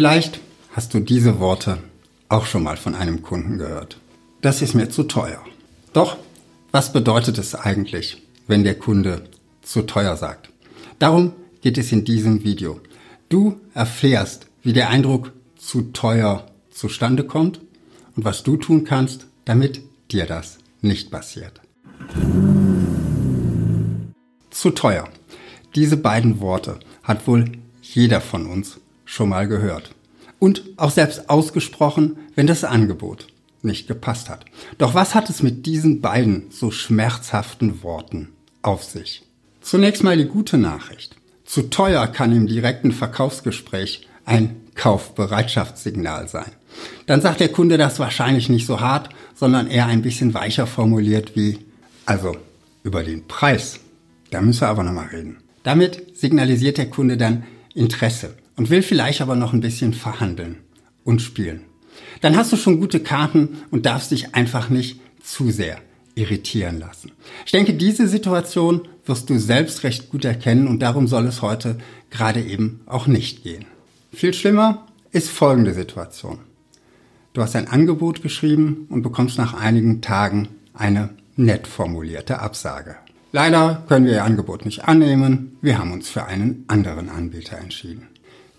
Vielleicht hast du diese Worte auch schon mal von einem Kunden gehört. Das ist mir zu teuer. Doch, was bedeutet es eigentlich, wenn der Kunde zu teuer sagt? Darum geht es in diesem Video. Du erfährst, wie der Eindruck zu teuer zustande kommt und was du tun kannst, damit dir das nicht passiert. Zu teuer. Diese beiden Worte hat wohl jeder von uns schon mal gehört. Und auch selbst ausgesprochen, wenn das Angebot nicht gepasst hat. Doch was hat es mit diesen beiden so schmerzhaften Worten auf sich? Zunächst mal die gute Nachricht. Zu teuer kann im direkten Verkaufsgespräch ein Kaufbereitschaftssignal sein. Dann sagt der Kunde das wahrscheinlich nicht so hart, sondern eher ein bisschen weicher formuliert wie, also über den Preis, da müssen wir aber nochmal reden. Damit signalisiert der Kunde dann Interesse und will vielleicht aber noch ein bisschen verhandeln und spielen. Dann hast du schon gute Karten und darfst dich einfach nicht zu sehr irritieren lassen. Ich denke, diese Situation wirst du selbst recht gut erkennen und darum soll es heute gerade eben auch nicht gehen. Viel schlimmer ist folgende Situation. Du hast ein Angebot geschrieben und bekommst nach einigen Tagen eine nett formulierte Absage. Leider können wir Ihr Angebot nicht annehmen. Wir haben uns für einen anderen Anbieter entschieden.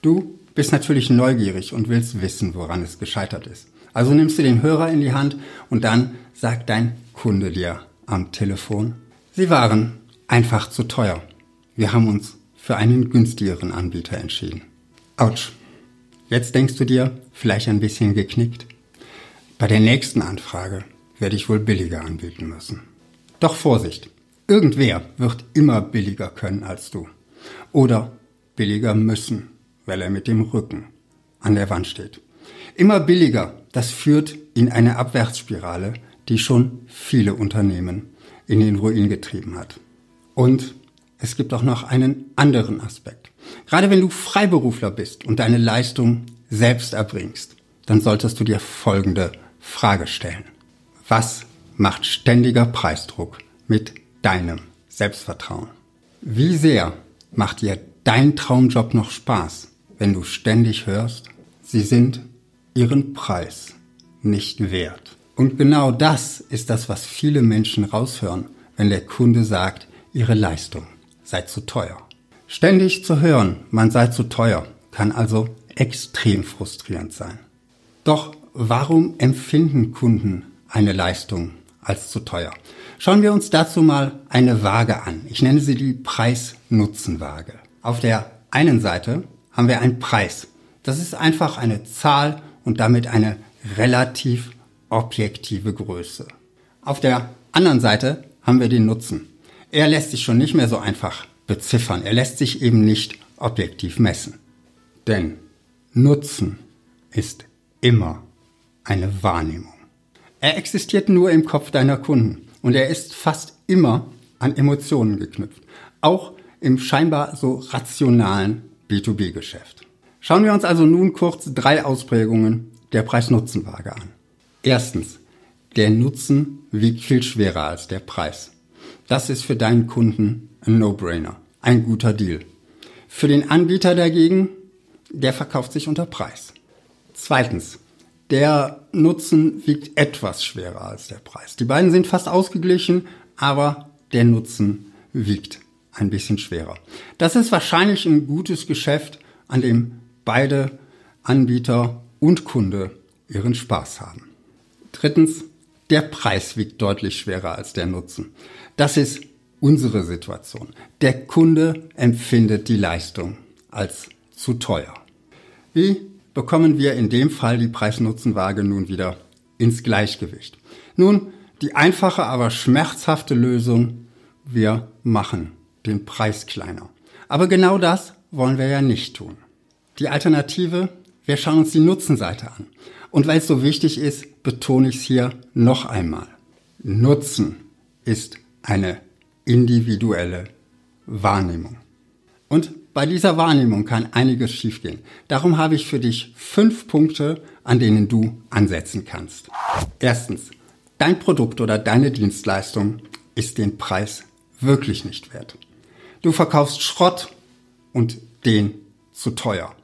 Du bist natürlich neugierig und willst wissen, woran es gescheitert ist. Also nimmst du den Hörer in die Hand und dann sagt dein Kunde dir am Telefon, Sie waren einfach zu teuer. Wir haben uns für einen günstigeren Anbieter entschieden. Autsch. Jetzt denkst du dir, vielleicht ein bisschen geknickt. Bei der nächsten Anfrage werde ich wohl billiger anbieten müssen. Doch Vorsicht. Irgendwer wird immer billiger können als du. Oder billiger müssen, weil er mit dem Rücken an der Wand steht. Immer billiger, das führt in eine Abwärtsspirale, die schon viele Unternehmen in den Ruin getrieben hat. Und es gibt auch noch einen anderen Aspekt. Gerade wenn du Freiberufler bist und deine Leistung selbst erbringst, dann solltest du dir folgende Frage stellen. Was macht ständiger Preisdruck mit deinem Selbstvertrauen. Wie sehr macht dir dein Traumjob noch Spaß, wenn du ständig hörst, sie sind ihren Preis nicht wert. Und genau das ist das, was viele Menschen raushören, wenn der Kunde sagt, ihre Leistung sei zu teuer. Ständig zu hören, man sei zu teuer, kann also extrem frustrierend sein. Doch warum empfinden Kunden eine Leistung als zu teuer. Schauen wir uns dazu mal eine Waage an. Ich nenne sie die Preis-Nutzen-Waage. Auf der einen Seite haben wir einen Preis. Das ist einfach eine Zahl und damit eine relativ objektive Größe. Auf der anderen Seite haben wir den Nutzen. Er lässt sich schon nicht mehr so einfach beziffern. Er lässt sich eben nicht objektiv messen. Denn Nutzen ist immer eine Wahrnehmung. Er existiert nur im Kopf deiner Kunden und er ist fast immer an Emotionen geknüpft, auch im scheinbar so rationalen B2B-Geschäft. Schauen wir uns also nun kurz drei Ausprägungen der Preis-Nutzen-Waage an. Erstens, der Nutzen wiegt viel schwerer als der Preis. Das ist für deinen Kunden ein No-Brainer, ein guter Deal. Für den Anbieter dagegen, der verkauft sich unter Preis. Zweitens, der Nutzen wiegt etwas schwerer als der Preis. Die beiden sind fast ausgeglichen, aber der Nutzen wiegt ein bisschen schwerer. Das ist wahrscheinlich ein gutes Geschäft, an dem beide Anbieter und Kunde ihren Spaß haben. Drittens, der Preis wiegt deutlich schwerer als der Nutzen. Das ist unsere Situation. Der Kunde empfindet die Leistung als zu teuer. Wie bekommen wir in dem Fall die Preis-Nutzen-Waage nun wieder ins Gleichgewicht. Nun, die einfache, aber schmerzhafte Lösung, wir machen den Preis kleiner. Aber genau das wollen wir ja nicht tun. Die Alternative, wir schauen uns die Nutzenseite an. Und weil es so wichtig ist, betone ich es hier noch einmal. Nutzen ist eine individuelle Wahrnehmung. Und bei dieser Wahrnehmung kann einiges schiefgehen. Darum habe ich für dich fünf Punkte, an denen du ansetzen kannst. Erstens, dein Produkt oder deine Dienstleistung ist den Preis wirklich nicht wert. Du verkaufst Schrott und den zu teuer.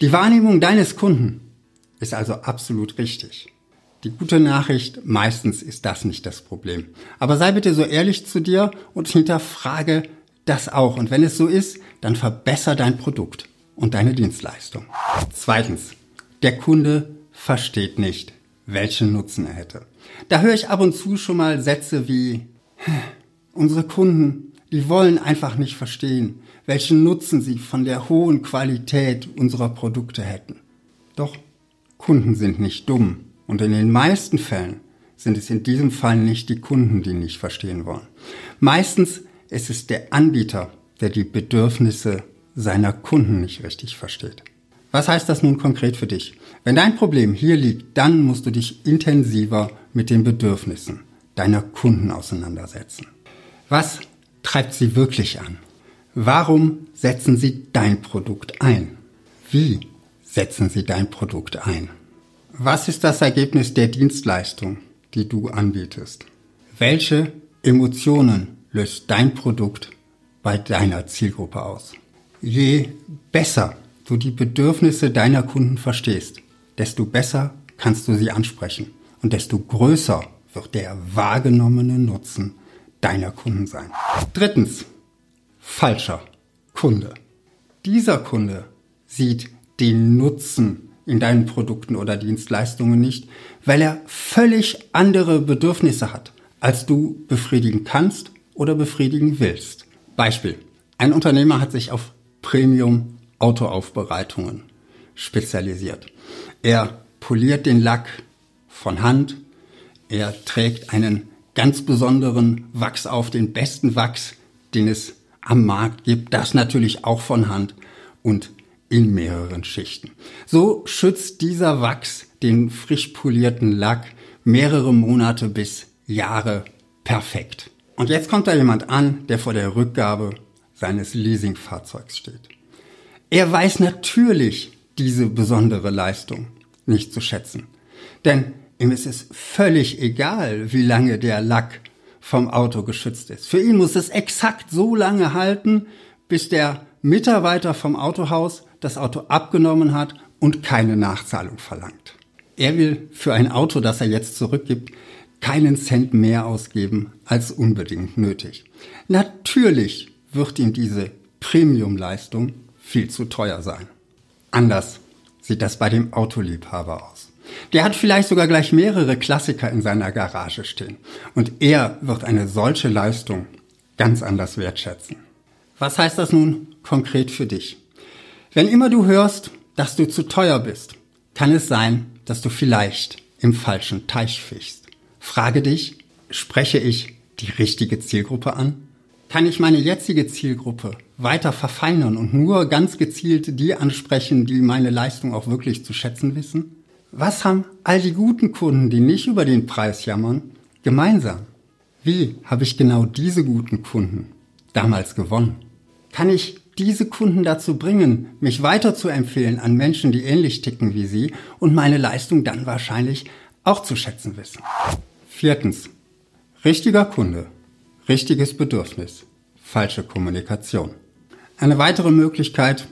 Die Wahrnehmung deines Kunden ist also absolut richtig. Die gute Nachricht, meistens ist das nicht das Problem. Aber sei bitte so ehrlich zu dir und hinterfrage das auch. Und wenn es so ist, dann verbessere dein Produkt und deine Dienstleistung. Zweitens, der Kunde versteht nicht, welchen Nutzen er hätte. Da höre ich ab und zu schon mal Sätze wie, unsere Kunden, die wollen einfach nicht verstehen, welchen Nutzen sie von der hohen Qualität unserer Produkte hätten. Doch Kunden sind nicht dumm und in den meisten Fällen sind es in diesem Fall nicht die Kunden, die nicht verstehen wollen. Meistens ist es der Anbieter, der die Bedürfnisse seiner Kunden nicht richtig versteht. Was heißt das nun konkret für dich? Wenn dein Problem hier liegt, dann musst du dich intensiver mit den Bedürfnissen deiner Kunden auseinandersetzen. Was treibt sie wirklich an? Warum setzen sie dein Produkt ein? Wie setzen sie dein Produkt ein? Was ist das Ergebnis der Dienstleistung, die du anbietest? Welche Emotionen löst dein Produkt bei deiner Zielgruppe aus? Je besser du die Bedürfnisse deiner Kunden verstehst, desto besser kannst du sie ansprechen und desto größer wird der wahrgenommene Nutzen deiner Kunden sein. Drittens, falscher Kunde. Dieser Kunde sieht den Nutzen in deinen Produkten oder Dienstleistungen nicht, weil er völlig andere Bedürfnisse hat, als du befriedigen kannst oder befriedigen willst. Beispiel. Ein Unternehmer hat sich auf Premium Autoaufbereitungen spezialisiert. Er poliert den Lack von Hand. Er trägt einen ganz besonderen Wachs auf, den besten Wachs, den es am Markt gibt. Das natürlich auch von Hand und in mehreren Schichten. So schützt dieser Wachs den frisch polierten Lack mehrere Monate bis Jahre perfekt. Und jetzt kommt da jemand an, der vor der Rückgabe seines Leasingfahrzeugs steht. Er weiß natürlich diese besondere Leistung nicht zu schätzen. Denn ihm ist es völlig egal, wie lange der Lack vom Auto geschützt ist. Für ihn muss es exakt so lange halten, bis der Mitarbeiter vom Autohaus das Auto abgenommen hat und keine Nachzahlung verlangt. Er will für ein Auto, das er jetzt zurückgibt, keinen Cent mehr ausgeben als unbedingt nötig. Natürlich wird ihm diese Premiumleistung viel zu teuer sein. Anders sieht das bei dem Autoliebhaber aus. Der hat vielleicht sogar gleich mehrere Klassiker in seiner Garage stehen. Und er wird eine solche Leistung ganz anders wertschätzen. Was heißt das nun konkret für dich? Wenn immer du hörst, dass du zu teuer bist, kann es sein, dass du vielleicht im falschen Teich fischst. Frage dich, spreche ich die richtige Zielgruppe an? Kann ich meine jetzige Zielgruppe weiter verfeinern und nur ganz gezielt die ansprechen, die meine Leistung auch wirklich zu schätzen wissen? Was haben all die guten Kunden, die nicht über den Preis jammern, gemeinsam? Wie habe ich genau diese guten Kunden damals gewonnen? Kann ich diese Kunden dazu bringen, mich weiter zu empfehlen an Menschen, die ähnlich ticken wie sie und meine Leistung dann wahrscheinlich auch zu schätzen wissen. Viertens. Richtiger Kunde. Richtiges Bedürfnis. Falsche Kommunikation. Eine weitere Möglichkeit,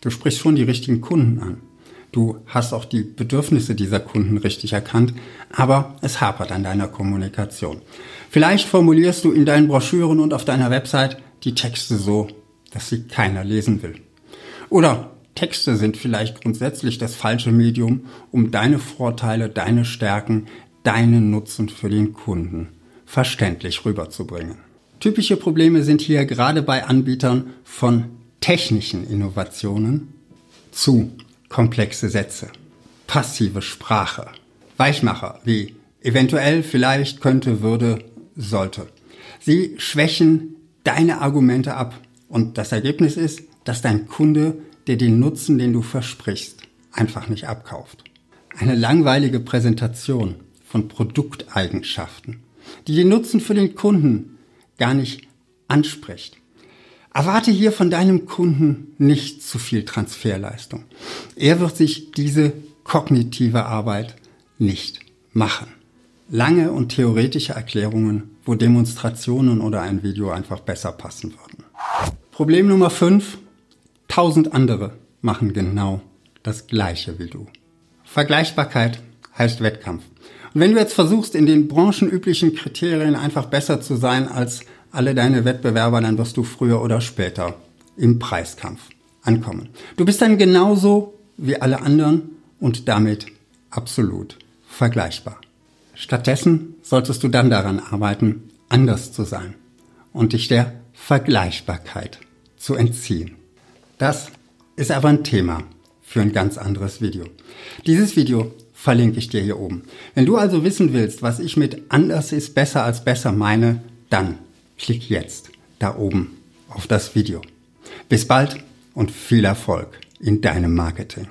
du sprichst schon die richtigen Kunden an. Du hast auch die Bedürfnisse dieser Kunden richtig erkannt, aber es hapert an deiner Kommunikation. Vielleicht formulierst du in deinen Broschüren und auf deiner Website die Texte so, dass sie keiner lesen will. Oder Texte sind vielleicht grundsätzlich das falsche Medium, um deine Vorteile, deine Stärken, deinen Nutzen für den Kunden verständlich rüberzubringen. Typische Probleme sind hier gerade bei Anbietern von technischen Innovationen zu komplexe Sätze, passive Sprache, Weichmacher wie eventuell, vielleicht, könnte, würde, sollte. Sie schwächen deine Argumente ab und das Ergebnis ist, dass dein Kunde dir den Nutzen, den du versprichst, einfach nicht abkauft. Eine langweilige Präsentation von Produkteigenschaften, die den Nutzen für den Kunden gar nicht anspricht. Erwarte hier von deinem Kunden nicht zu viel Transferleistung. Er wird sich diese kognitive Arbeit nicht machen. Lange und theoretische Erklärungen, wo Demonstrationen oder ein Video einfach besser passen würden. Problem Nummer 5. Tausend andere machen genau das Gleiche wie du. Vergleichbarkeit heißt Wettkampf. Und wenn du jetzt versuchst, in den branchenüblichen Kriterien einfach besser zu sein als alle deine Wettbewerber, dann wirst du früher oder später im Preiskampf ankommen. Du bist dann genauso wie alle anderen und damit absolut vergleichbar. Stattdessen solltest du dann daran arbeiten, anders zu sein und dich der Vergleichbarkeit zu entziehen. Das ist aber ein Thema für ein ganz anderes Video. Dieses Video verlinke ich dir hier oben. Wenn du also wissen willst, was ich mit anders ist besser als besser meine, dann klick jetzt da oben auf das Video. Bis bald und viel Erfolg in deinem Marketing.